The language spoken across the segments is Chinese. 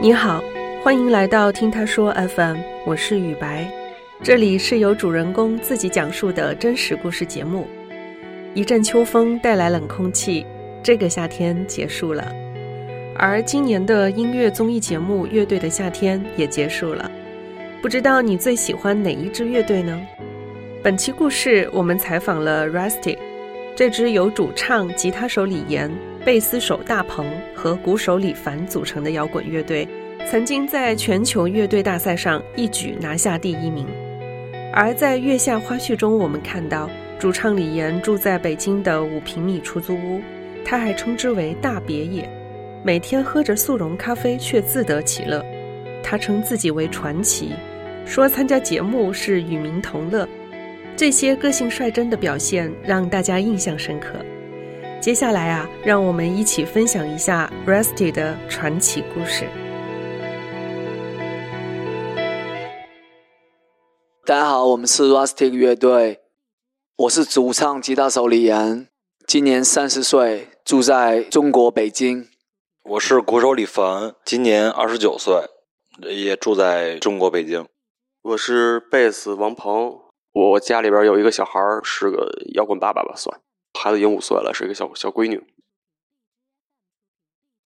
你好，欢迎来到听他说 FM，我是雨白，这里是由主人公自己讲述的真实故事节目。一阵秋风带来冷空气，这个夏天结束了，而今年的音乐综艺节目《乐队的夏天》也结束了。不知道你最喜欢哪一支乐队呢？本期故事我们采访了 Rustic，这支由主唱、吉他手李岩。贝斯手大鹏和鼓手李凡组成的摇滚乐队，曾经在全球乐队大赛上一举拿下第一名。而在月下花絮中，我们看到主唱李岩住在北京的五平米出租屋，他还称之为大别野，每天喝着速溶咖啡却自得其乐。他称自己为传奇，说参加节目是与民同乐。这些个性率真的表现让大家印象深刻。接下来啊，让我们一起分享一下 Rusty 的传奇故事。大家好，我们是 Rustic 乐队，我是主唱、吉他手李岩，今年三十岁，住在中国北京。我是鼓手李凡，今年二十九岁，也住在中国北京。我是贝斯王鹏，我家里边有一个小孩是个摇滚爸爸吧，算。孩子已经五岁了，是一个小小闺女。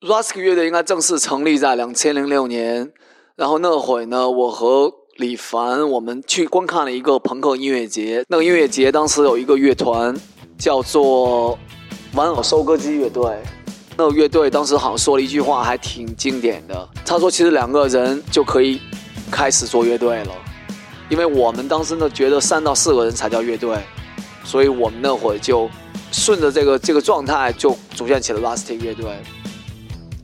Rustic 乐队应该正式成立在两千零六年，然后那会呢，我和李凡我们去观看了一个朋克音乐节。那个音乐节当时有一个乐团叫做玩偶收割机乐队，那个乐队当时好像说了一句话，还挺经典的。他说：“其实两个人就可以开始做乐队了，因为我们当时呢觉得三到四个人才叫乐队，所以我们那会儿就。”顺着这个这个状态，就组建起了 Rustic 乐队。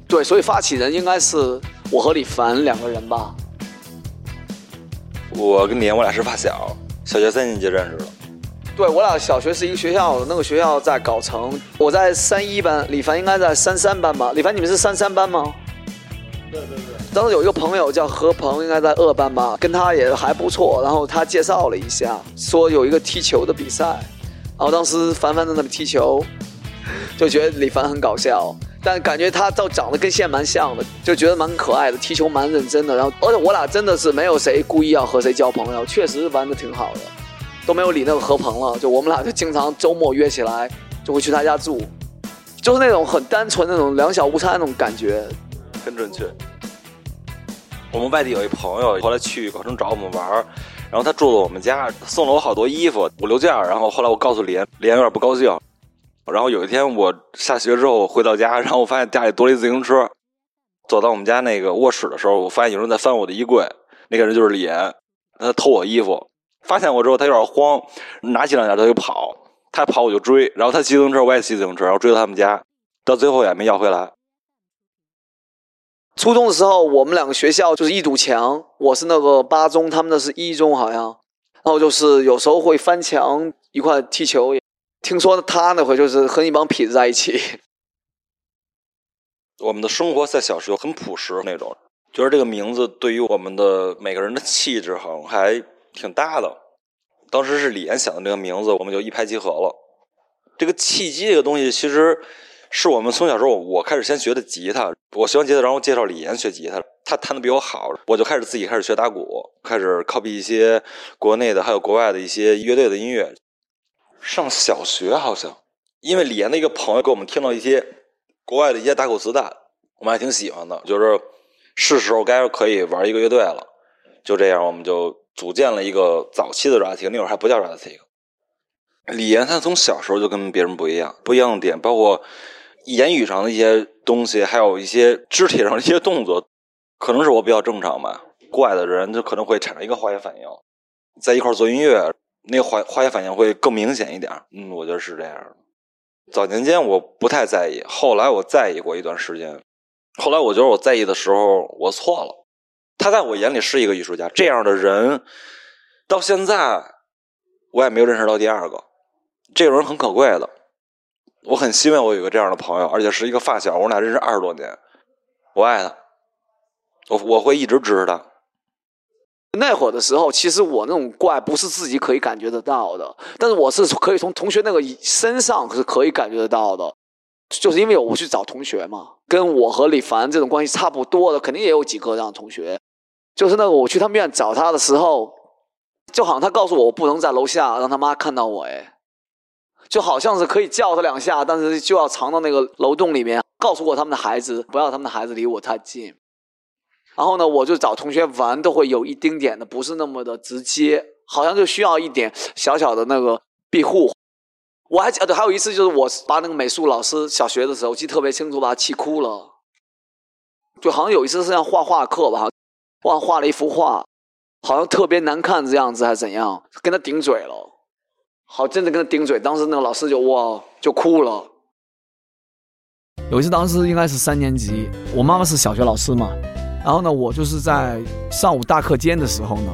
对，所以发起人应该是我和李凡两个人吧。我跟李岩，我俩是发小，小学三年级认识的。对，我俩小学是一个学校的，那个学校在藁城，我在三一班，李凡应该在三三班吧？李凡，你们是三三班吗？对对对。当时有一个朋友叫何鹏，应该在二班吧，跟他也还不错。然后他介绍了一下，说有一个踢球的比赛。然后当时凡凡在那里踢球，就觉得李凡很搞笑，但感觉他倒长得跟现在蛮像的，就觉得蛮可爱的，踢球蛮认真的。然后，而且我俩真的是没有谁故意要和谁交朋友，确实玩的挺好的，都没有理那个何鹏了。就我们俩就经常周末约起来，就会去他家住，就是那种很单纯那种两小无猜那种感觉，很准确。我们外地有一朋友，后来去广州找我们玩然后他住了我们家，送了我好多衣服五六件然后后来我告诉李岩，李岩有点不高兴。然后有一天我下学之后回到家，然后我发现家里多了一自行车。走到我们家那个卧室的时候，我发现有人在翻我的衣柜，那个人就是李岩，他偷我衣服。发现我之后，他有点慌，拿起两件他就跑。他跑我就追，然后他骑自行车我也骑自行车，然后追到他们家，到最后也没要回来。初中的时候，我们两个学校就是一堵墙。我是那个八中，他们那是一中，好像。然后就是有时候会翻墙一块踢球。听说他那会就是和一帮痞子在一起。我们的生活在小时候很朴实那种，觉得这个名字对于我们的每个人的气质好像还挺搭的。当时是李岩想的这个名字，我们就一拍即合了。这个契机这个东西，其实。是我们从小时候，我开始先学的吉他。我学完吉他，然后介绍李岩学吉他，他弹的比我好，我就开始自己开始学打鼓，开始 copy 一些国内的还有国外的一些乐队的音乐。上小学好像，因为李岩的一个朋友给我们听到一些国外的一些打鼓磁带，我们还挺喜欢的，就是是时候该可以玩一个乐队了。就这样，我们就组建了一个早期的 Rustic，那会儿还不叫 Rustic。李岩他从小时候就跟别人不一样，不一样的点包括。言语上的一些东西，还有一些肢体上的一些动作，可能是我比较正常吧。怪的人就可能会产生一个化学反应，在一块做音乐，那个化化学反应会更明显一点。嗯，我觉得是这样。早年间我不太在意，后来我在意过一段时间。后来我觉得我在意的时候，我错了。他在我眼里是一个艺术家，这样的人到现在我也没有认识到第二个。这个人很可贵的。我很希望我有个这样的朋友，而且是一个发小，我俩认识二十多年，我爱他，我我会一直支持他。那会儿的时候，其实我那种怪不是自己可以感觉得到的，但是我是可以从同学那个身上是可以感觉得到的。就是因为我去找同学嘛，跟我和李凡这种关系差不多的，肯定也有几个这样的同学。就是那个我去他们院找他的时候，就好像他告诉我我不能在楼下让他妈看到我，哎，就好像是可以叫他两下，但是就要藏到那个楼洞里面，告诉过他们的孩子不要他们的孩子离我太近。然后呢，我就找同学玩，都会有一丁点的不是那么的直接，好像就需要一点小小的那个庇护。我还记得还有一次，就是我把那个美术老师小学的时候记得特别清楚，把他气哭了。就好像有一次是像画画课吧，忘画了一幅画，好像特别难看这样子还是怎样，跟他顶嘴了。好，真的跟他顶嘴，当时那个老师就哇就哭了。有一次，当时应该是三年级，我妈妈是小学老师嘛，然后呢，我就是在上午大课间的时候呢，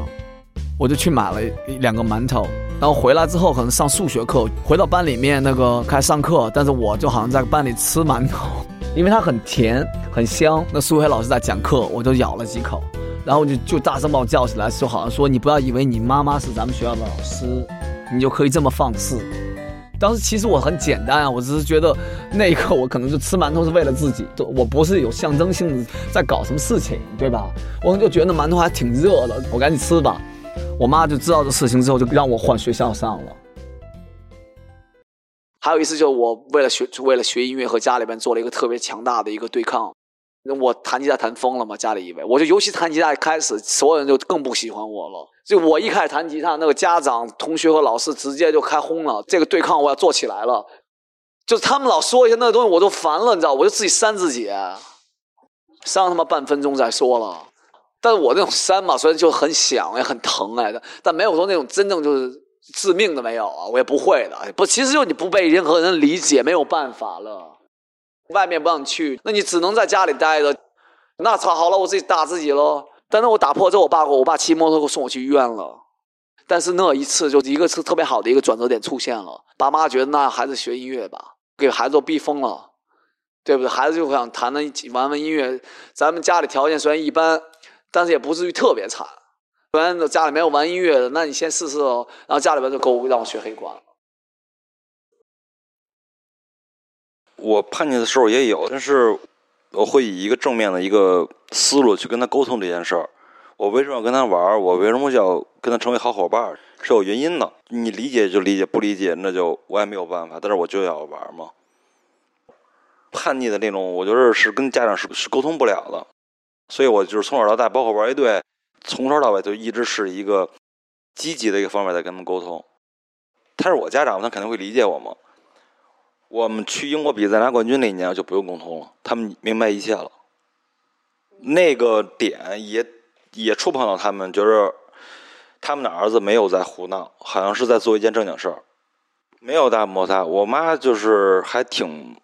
我就去买了两个馒头。然后回来之后，可能上数学课，回到班里面那个开始上课，但是我就好像在班里吃馒头，因为它很甜很香。那数学老师在讲课，我就咬了几口，然后就就大声把我叫起来，就好像说你不要以为你妈妈是咱们学校的老师，你就可以这么放肆。当时其实我很简单啊，我只是觉得那一刻我可能就吃馒头是为了自己，我不是有象征性的在搞什么事情，对吧？我就觉得馒头还挺热的，我赶紧吃吧。我妈就知道这事情之后，就让我换学校上了。还有一次，就我为了学，为了学音乐，和家里边做了一个特别强大的一个对抗。我弹吉他弹疯了嘛，家里以为，我就尤其弹吉他开始，所有人就更不喜欢我了。就我一开始弹吉他，那个家长、同学和老师直接就开轰了。这个对抗我要做起来了，就他们老说一些那个东西，我都烦了，你知道，我就自己扇自己，扇他妈半分钟再说了。但是我那种扇嘛，虽然就很响也很疼哎的，但没有说那种真正就是致命的没有啊，我也不会的。不，其实就你不被任何人理解，没有办法了。外面不让你去，那你只能在家里待着。那操，好了，我自己打自己喽。但是我打破之后，我爸我爸骑摩托车送我去医院了。但是那一次就一个是特别好的一个转折点出现了，爸妈觉得那孩子学音乐吧，给孩子都逼疯了，对不对？孩子就想弹弹玩玩音乐，咱们家里条件虽然一般。但是也不至于特别惨，不然家里没有玩音乐的，那你先试试哦。然后家里边就给我让我学黑管。我叛逆的时候也有，但是我会以一个正面的一个思路去跟他沟通这件事儿。我为什么要跟他玩？我为什么要跟他成为好伙伴？是有原因的。你理解就理解，不理解那就我也没有办法。但是我就要玩嘛。叛逆的那种，我觉得是跟家长是是沟通不了的。所以我就是从小到大，包括玩一队，从头到尾就一直是一个积极的一个方面在跟他们沟通。他是我家长，他肯定会理解我嘛。我们去英国比赛拿冠军那一年就不用沟通了，他们明白一切了。那个点也也触碰到他们，觉得他们的儿子没有在胡闹，好像是在做一件正经事儿，没有大摩擦。我妈就是还挺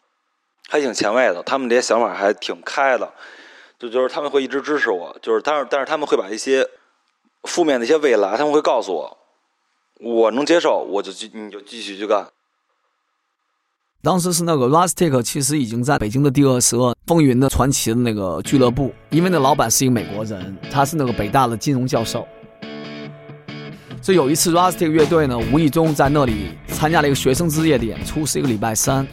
还挺前卫的，他们这些想法还挺开的。就就是他们会一直支持我，就是但是但是他们会把一些负面的一些未来，他们会告诉我，我能接受，我就继你就继续去干。当时是那个 Rustic，其实已经在北京的第二十二风云的传奇的那个俱乐部，因为那老板是一个美国人，他是那个北大的金融教授。这有一次 Rustic 乐队呢，无意中在那里参加了一个学生之夜的演出，是一个礼拜三。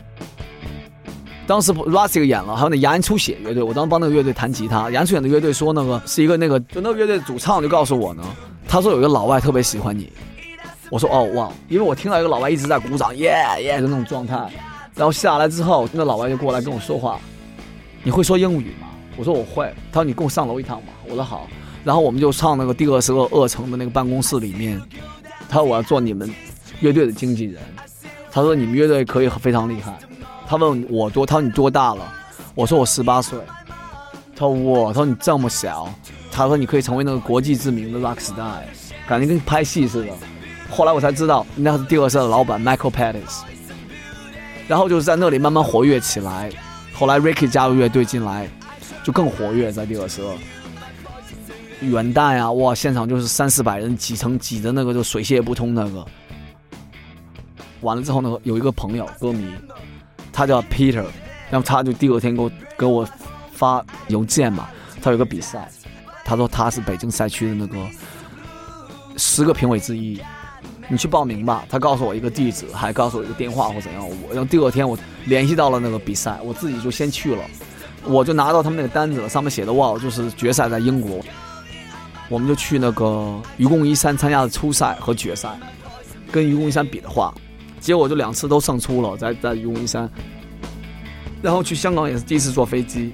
当时 Rustic 演了，还有那牙龈出血乐队，我当时帮那个乐队弹吉他。牙龈出血的乐队说那个是一个那个，就那个乐队主唱就告诉我呢，他说有一个老外特别喜欢你。我说哦哇，因为我听到一个老外一直在鼓掌，耶耶的那种状态。然后下来之后，那老外就过来跟我说话，你会说英语吗？我说我会。他说你跟我上楼一趟吧。我说好。然后我们就上那个第二十个二层的那个办公室里面。他说我要做你们乐队的经纪人。他说你们乐队可以非常厉害。他问我多，他说你多大了？我说我十八岁。他说我，他说你这么小。他说你可以成为那个国际知名的 rock star，感觉跟拍戏似的。后来我才知道，那是第二社的老板 Michael Pettis。然后就是在那里慢慢活跃起来。后来 Ricky 加入乐队进来，就更活跃在第二社。元旦啊，哇，现场就是三四百人挤成挤的那个，就水泄不通那个。完了之后呢，有一个朋友歌迷。他叫 Peter，然后他就第二天给我给我发邮件嘛，他有个比赛，他说他是北京赛区的那个十个评委之一，你去报名吧。他告诉我一个地址，还告诉我一个电话或怎样。我然后第二天我联系到了那个比赛，我自己就先去了，我就拿到他们那个单子了，上面写的哇，就是决赛在英国，我们就去那个愚公移山参加了初赛和决赛，跟愚公移山比的话，结果就两次都胜出了，在在愚公移山，然后去香港也是第一次坐飞机。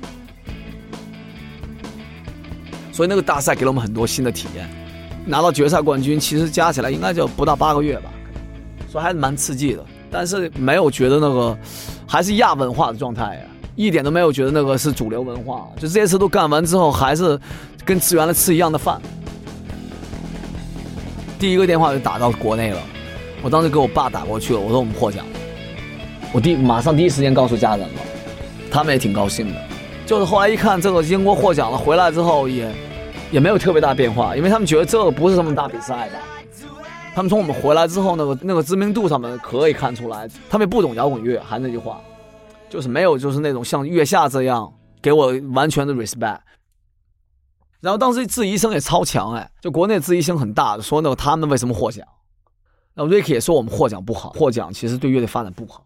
所以那个大赛给了我们很多新的体验，拿到决赛冠军，其实加起来应该就不到八个月吧，所以还是蛮刺激的。但是没有觉得那个还是亚文化的状态呀，一点都没有觉得那个是主流文化。就这些事都干完之后，还是跟吃原来吃一样的饭。第一个电话就打到国内了，我当时给我爸打过去了，我说我们获奖，我第马上第一时间告诉家人了，他们也挺高兴的。就是后来一看，这个英国获奖了，回来之后也也没有特别大变化，因为他们觉得这不是什么大比赛吧。他们从我们回来之后，那个那个知名度上面可以看出来，他们也不懂摇滚乐，还是那句话，就是没有就是那种像月下这样给我完全的 respect。然后当时质疑声也超强，哎，就国内质疑声很大，说那个他们为什么获奖？然后 Ricky 也说我们获奖不好，获奖其实对乐队发展不好。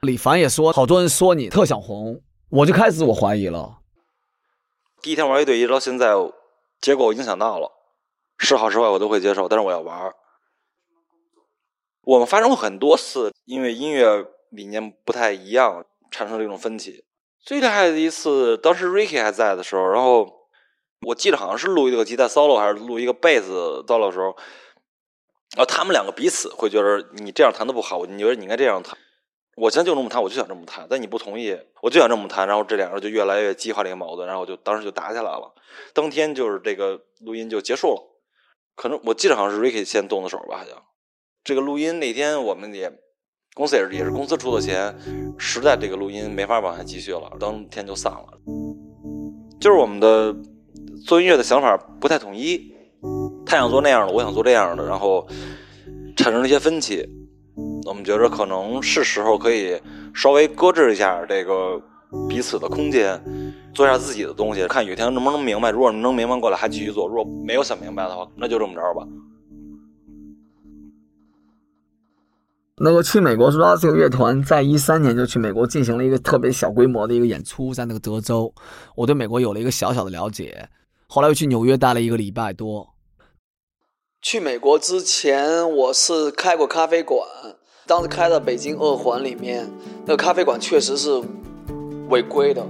李凡也说，好多人说你特想红。我就开始我怀疑了。第一天玩乐队一直到现在，结果我影响到了，是好是坏我都会接受，但是我要玩儿。我们发生过很多次，因为音乐理念不太一样，产生了一种分歧。最厉害的一次，当时 Ricky 还在的时候，然后我记得好像是录一个吉他 solo 还是录一个贝斯 solo 的时候，然后他们两个彼此会觉得你这样弹的不好，你觉得你应该这样弹。我现在就这么谈，我就想这么谈，但你不同意，我就想这么谈，然后这两个人就越来越激化这个矛盾，然后就当时就打起来了。当天就是这个录音就结束了，可能我记得好像是 Ricky 先动的手吧，好像。这个录音那天我们也公司也是也是公司出的钱，实在这个录音没法往下继续了，当天就散了。就是我们的做音乐的想法不太统一，他想做那样的，我想做这样的，然后产生了一些分歧。我们觉着可能是时候可以稍微搁置一下这个彼此的空间，做一下自己的东西，看有一天能不能明白。如果能明白过来，还继续做；如果没有想明白的话，那就这么着吧。那个去美国说这个乐团在一三年就去美国进行了一个特别小规模的一个演出，在那个德州，我对美国有了一个小小的了解。后来又去纽约待了一个礼拜多。去美国之前，我是开过咖啡馆。当时开在北京二环里面，那个咖啡馆确实是违规的。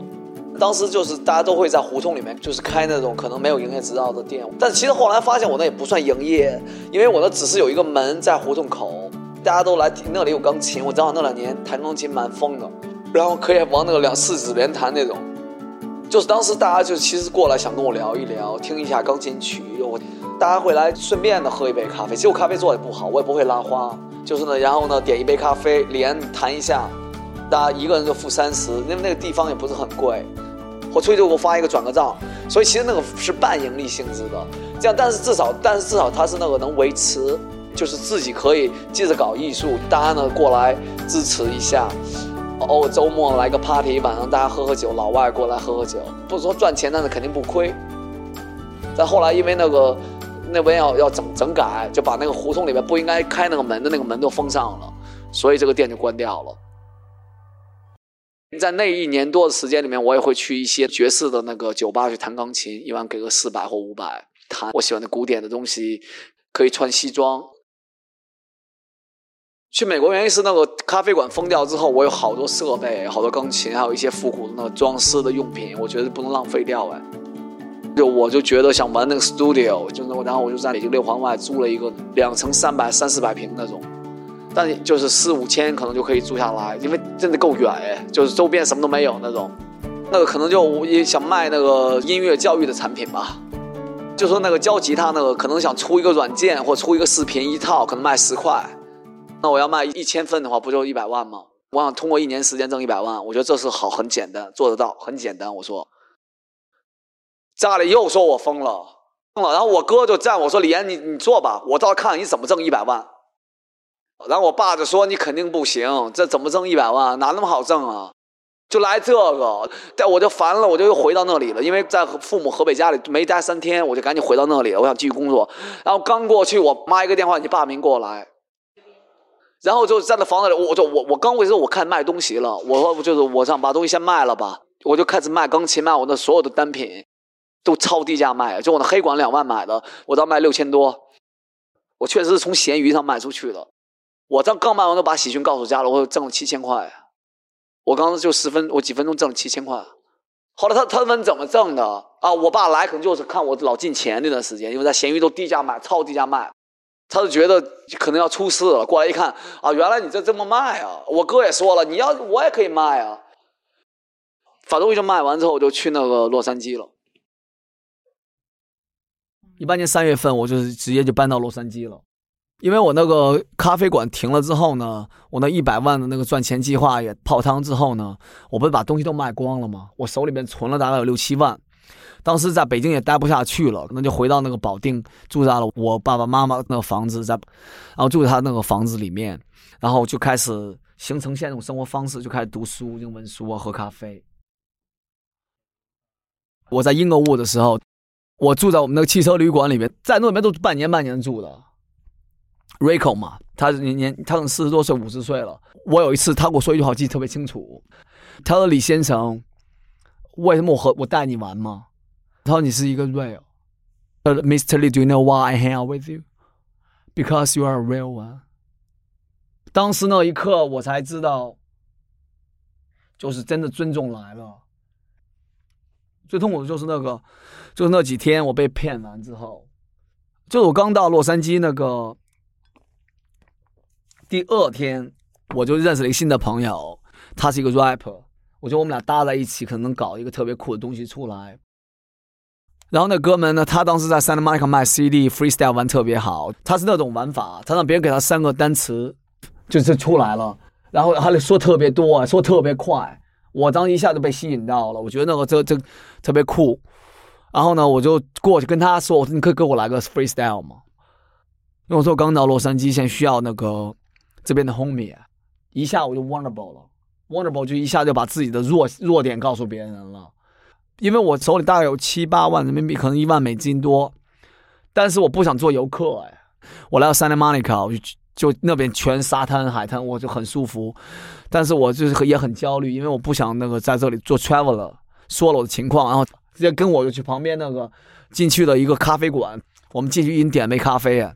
当时就是大家都会在胡同里面，就是开那种可能没有营业执照的店。但其实后来发现我那也不算营业，因为我那只是有一个门在胡同口，大家都来那里有钢琴。我正好那两年弹钢琴蛮疯的，然后可以玩那个两四指连弹那种。就是当时大家就其实过来想跟我聊一聊，听一下钢琴曲。我大家会来顺便的喝一杯咖啡。其实我咖啡做的不好，我也不会拉花。就是呢，然后呢，点一杯咖啡，连谈一下，大家一个人就付三十，因为那个地方也不是很贵，我出去就给我发一个转个账，所以其实那个是半盈利性质的，这样，但是至少，但是至少它是那个能维持，就是自己可以接着搞艺术，大家呢过来支持一下，哦周末来个 party，晚上大家喝喝酒，老外过来喝喝酒，不是说赚钱，但是肯定不亏。但后来因为那个。那边要要整整改，就把那个胡同里面不应该开那个门的那个门都封上了，所以这个店就关掉了。在那一年多的时间里面，我也会去一些爵士的那个酒吧去弹钢琴，一般给个四百或五百，弹我喜欢的古典的东西，可以穿西装。去美国原因是那个咖啡馆封掉之后，我有好多设备，好多钢琴，还有一些复古的那个装饰的用品，我觉得不能浪费掉哎。就我就觉得想玩那个 studio，就那然后我就在北京六环外租了一个两层三百三四百平那种，但就是四五千可能就可以租下来，因为真的够远哎，就是周边什么都没有那种，那个可能就也想卖那个音乐教育的产品吧，就说那个教吉他那个可能想出一个软件或出一个视频一套，可能卖十块，那我要卖一千份的话，不就一百万吗？我想通过一年时间挣一百万，我觉得这是好很简单做得到，很简单，我说。家里又说我疯了，疯了。然后我哥就站我说：“李岩，你你做吧，我倒看你怎么挣一百万。”然后我爸就说：“你肯定不行，这怎么挣一百万？哪那么好挣啊？”就来这个，但我就烦了，我就又回到那里了，因为在父母河北家里没待三天，我就赶紧回到那里，我想继续工作。然后刚过去，我妈一个电话，你爸没过来，然后就站在房子里，我就我我刚回去，我看卖东西了，我说就是我想把东西先卖了吧，我就开始卖钢琴，卖我的所有的单品，都超低价卖，就我那黑管两万买的，我当卖六千多，我确实是从闲鱼上卖出去的。我这刚卖完，都把喜讯告诉家了，我挣了七千块。我刚刚就十分，我几分钟挣了七千块。后来他他问怎么挣的啊？我爸来可能就是看我老进钱那段时间，因为在闲鱼都低价卖，超低价卖，他就觉得可能要出事了。过来一看啊，原来你这这么卖啊！我哥也说了，你要我也可以卖啊。反正我就卖完之后，我就去那个洛杉矶了。一八年三月份，我就是直接就搬到洛杉矶了。因为我那个咖啡馆停了之后呢，我那一百万的那个赚钱计划也泡汤之后呢，我不是把东西都卖光了吗？我手里面存了大概有六七万，当时在北京也待不下去了，那就回到那个保定，住在了我爸爸妈妈那个房子，在，然后住在他那个房子里面，然后就开始形成现在这种生活方式，就开始读书、英文书啊，喝咖啡。我在英格沃的时候，我住在我们那个汽车旅馆里面，在那里面都半年半年住的。Rico 嘛，他年年他四十多岁五十岁了。我有一次他跟我说一句话，我记得特别清楚。他说：“李先生，为什么我和我带你玩吗？”他说：“你是一个 real。”呃，Mr. Lee，Do you know why I hang out with you? Because you are a real one。当时那一刻，我才知道，就是真的尊重来了。最痛苦的就是那个，就是那几天我被骗完之后，就是我刚到洛杉矶那个。第二天，我就认识了一个新的朋友，他是一个 rapper，我觉得我们俩搭在一起，可能能搞一个特别酷的东西出来。然后那哥们呢，他当时在 Santa Monica 卖 CD，freestyle 玩特别好，他是那种玩法，他让别人给他三个单词，就是出来了，然后他就说特别多，说特别快，我当时一下就被吸引到了，我觉得那个这这特别酷。然后呢，我就过去跟他说：“你可以给我来个 freestyle 吗？”因为我说我刚到洛杉矶，现在需要那个。这边的 homie 一下我就 vulnerable 了，vulnerable 就一下就把自己的弱弱点告诉别人了，因为我手里大概有七八万人民币，可能一万美金多，但是我不想做游客哎，我来到 Santa Monica，我就就那边全沙滩海滩，我就很舒服，但是我就是也很焦虑，因为我不想那个在这里做 traveler，说了我的情况，然后直接跟我就去旁边那个进去的一个咖啡馆，我们进去已经点杯咖啡。然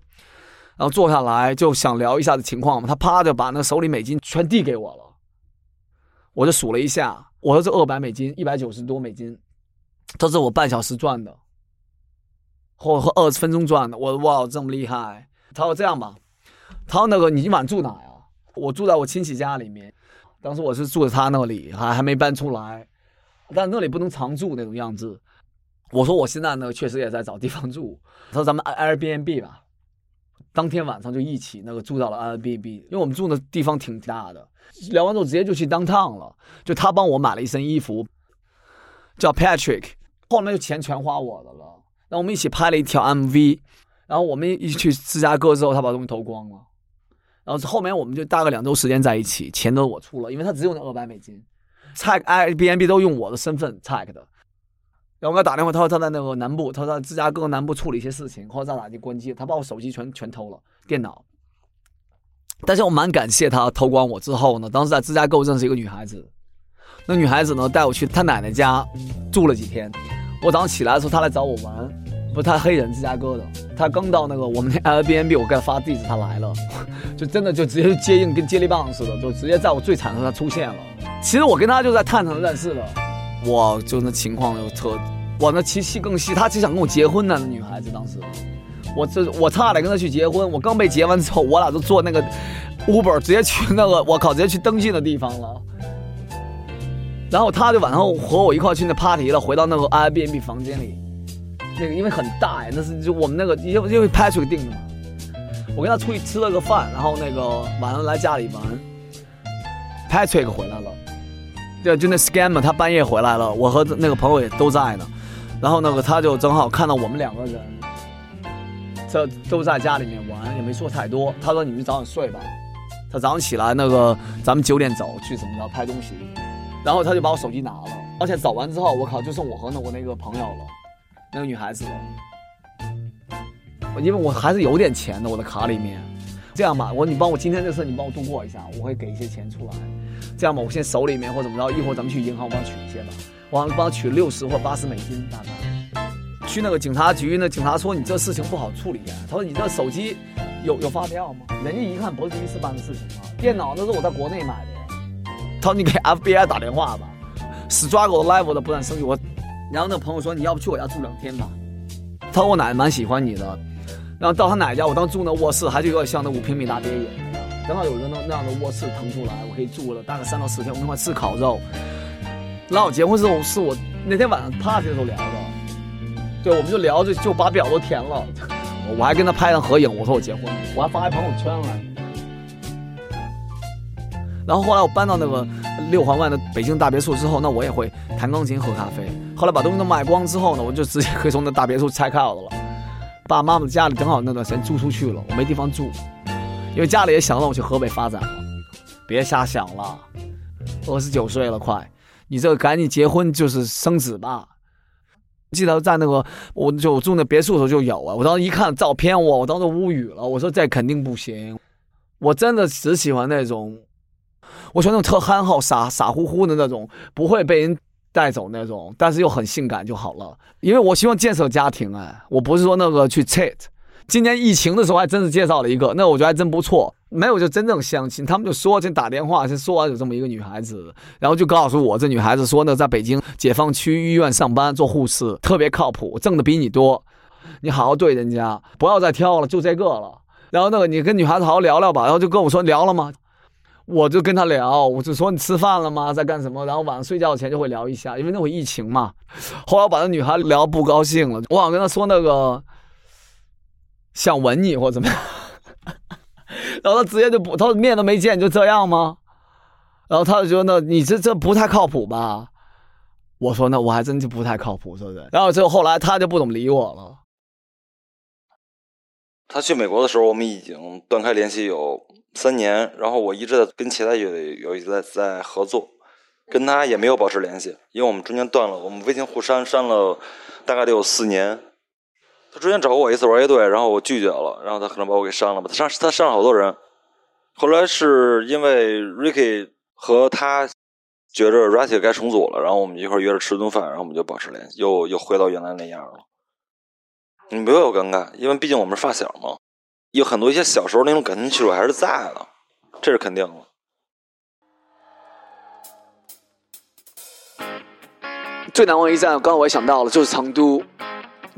后坐下来就想聊一下的情况嘛，他啪就把那手里美金全递给我了，我就数了一下，我说这二百美金，一百九十多美金，这是我半小时赚的，或或二十分钟赚的，我哇这么厉害，他说这样吧，他那个你今晚住哪呀？我住在我亲戚家里面，当时我是住在他那里，还还没搬出来，但那里不能常住那种样子，我说我现在呢确实也在找地方住，他说咱们 Airbnb 吧。当天晚上就一起那个住到了 Airbnb，因为我们住的地方挺大的。聊完之后直接就去 downtown 了，就他帮我买了一身衣服，叫 Patrick，后面就钱全花我的了。那我们一起拍了一条 MV，然后我们一去芝加哥之后，他把东西偷光了。然后后面我们就大概两周时间在一起，钱都我出了，因为他只有那二百美金，check Airbnb 都用我的身份 check 的。然后我给他打电话，他说他在那个南部，他说在芝加哥南部处理一些事情，或者在哪里关机，他把我手机全全偷了，电脑。但是我蛮感谢他偷光我之后呢，当时在芝加哥认识一个女孩子，那女孩子呢带我去她奶奶家住了几天。我早上起来的时候，她来找我玩，不是他黑人芝加哥的，他刚到那个我们 Airbnb，我给他发地址，他来了，就真的就直接接应跟接力棒似的，就直接在我最惨的时候他出现了。其实我跟他就在探上认识的。哇，就那情况又特，哇，那七夕更细，他其实想跟我结婚呢，那女孩子当时，我这我差点跟他去结婚，我刚被结完之后，我俩就坐那个 Uber 直接去那个，我靠，直接去登记的地方了。然后他就晚上和我一块去那 party 了，回到那个 Airbnb 房间里，那个因为很大呀，那是就我们那个因为因为 Patrick 定的嘛，我跟他出去吃了个饭，然后那个晚上来家里玩，Patrick 回来了。对，就那 scammer，他半夜回来了，我和那个朋友也都在呢。然后那个他就正好看到我们两个人，这都在家里面玩，也没说太多。他说：“你们早点睡吧。”他早上起来那个，咱们九点走去怎么着拍东西。然后他就把我手机拿了，而且走完之后，我靠，就剩我和那我那个朋友了，那个女孩子了。因为我还是有点钱的，我的卡里面。这样吧，我你帮我今天这事你帮我度过一下，我会给一些钱出来。这样吧，我现在手里面或怎么着，一会儿咱们去银行，我帮取一些吧。我帮他取六十或八十美金大概。去那个警察局，那警察说你这事情不好处理啊。他说你这手机有有发票吗？人家一看不是第一次办的事情啊。电脑那是我在国内买的。他说你给 FBI 打电话吧，struggle level 的不断升级。我，然后那朋友说你要不去我家住两天吧。他说我奶奶蛮喜欢你的。然后到他奶奶家，我当住那卧室，还就有点像那五平米大别野。正好有个那那样的卧室腾出来，我可以住了大概三到四天。我们一块吃烤肉。然后我结婚时候是我那天晚上 party 的时候聊的，对，我们就聊就就把表都填了。我还跟他拍张合影，我说我结婚，我还发在朋友圈了。然后后来我搬到那个六环外的北京大别墅之后，那我也会弹钢琴喝咖啡。后来把东西都卖光之后呢，我就直接可以从那大别墅拆开了了。爸爸妈妈家里正好那段时间租出去了，我没地方住，因为家里也想让我去河北发展了。别瞎想了，二十九岁了快，你这赶紧结婚就是生子吧。记得在那个我就住那别墅的时候就有啊，我当时一看照片我我当时无语了，我说这肯定不行。我真的只喜欢那种，我喜欢那种特憨厚、傻傻乎乎的那种，不会被人。带走那种，但是又很性感就好了。因为我希望建设家庭，哎，我不是说那个去 cheat。今年疫情的时候还真是介绍了一个，那我觉得还真不错。没有就真正相亲，他们就说先打电话，先说完有这么一个女孩子，然后就告诉我这女孩子说呢，在北京解放区医院上班做护士，特别靠谱，挣的比你多。你好好对人家，不要再挑了，就这个了。然后那个你跟女孩子好好聊聊吧，然后就跟我说聊了吗？我就跟他聊，我就说你吃饭了吗，在干什么？然后晚上睡觉前就会聊一下，因为那会疫情嘛。后来我把那女孩聊不高兴了，我想跟她说那个想吻你或怎么样，然后他直接就不，他说面都没见就这样吗？然后他就说那你这这不太靠谱吧？我说那我还真就不太靠谱，是不是？然后最后后来他就不怎么理我了。他去美国的时候，我们已经断开联系有。三年，然后我一直在跟其他乐队有一在在合作，跟他也没有保持联系，因为我们中间断了，我们微信互删删了，大概得有四年。他之前找过我一次玩乐队，然后我拒绝了，然后他可能把我给删了吧。他删他删了好多人，后来是因为 Ricky 和他觉着 r a t i 该重组了，然后我们一块约着吃顿饭，然后我们就保持联系，又又回到原来那样了。你没有尴尬，因为毕竟我们是发小嘛。有很多一些小时候那种感情基础还是在的，这是肯定的。最难忘一站，刚刚我也想到了，就是成都。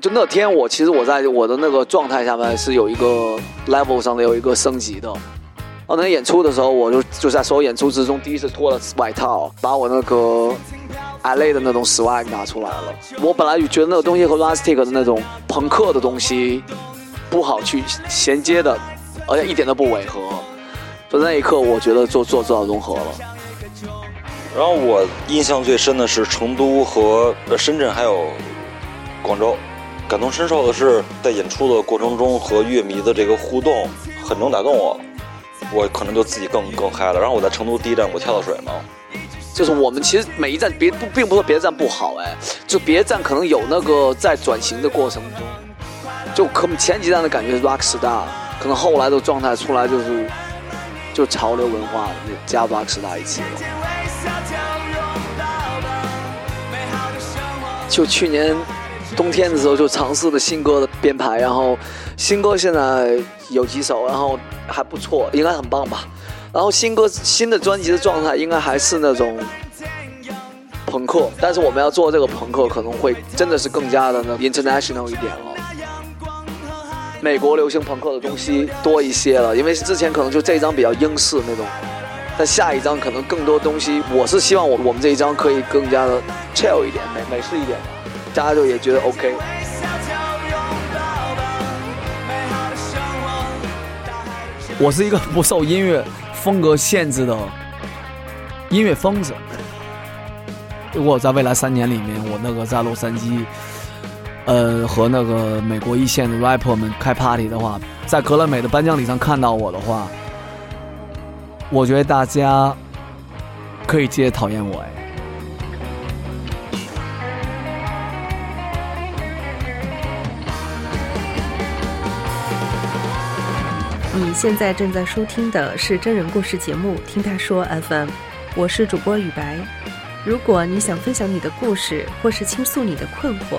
就那天，我其实我在我的那个状态下面是有一个 level 上的有一个升级的。哦，那演出的时候，我就就在所有演出之中第一次脱了外套，把我那个 LA 的那种 swag 拿出来了。我本来就觉得那个东西和 Rustic 的那种朋克的东西。不好去衔接的，而且一点都不违和。就那一刻，我觉得做做做到融合了。然后我印象最深的是成都和深圳还有广州，感同身受的是在演出的过程中和乐迷的这个互动很能打动我，我可能就自己更更嗨了。然后我在成都第一站我跳到水嘛，就是我们其实每一站别不并不是说别的站不好哎，就别的站可能有那个在转型的过程中。就可能前几站的感觉是 rock star，可能后来的状态出来就是就潮流文化加 rock star 一起。就去年冬天的时候就尝试的新歌的编排，然后新歌现在有几首，然后还不错，应该很棒吧。然后新歌新的专辑的状态应该还是那种朋克，但是我们要做这个朋克可能会真的是更加的那 international 一点了。美国流行朋克的东西多一些了，因为之前可能就这一张比较英式那种，但下一张可能更多东西。我是希望我我们这一张可以更加的 chill 一点，美美式一点，大家就也觉得 OK。我是一个不受音乐风格限制的音乐疯子。如果在未来三年里面，我那个在洛杉矶。呃，和那个美国一线的 rapper 们开 party 的话，在格莱美的颁奖礼上看到我的话，我觉得大家可以接着讨厌我哎。你现在正在收听的是真人故事节目《听他说 FM》，我是主播雨白。如果你想分享你的故事，或是倾诉你的困惑。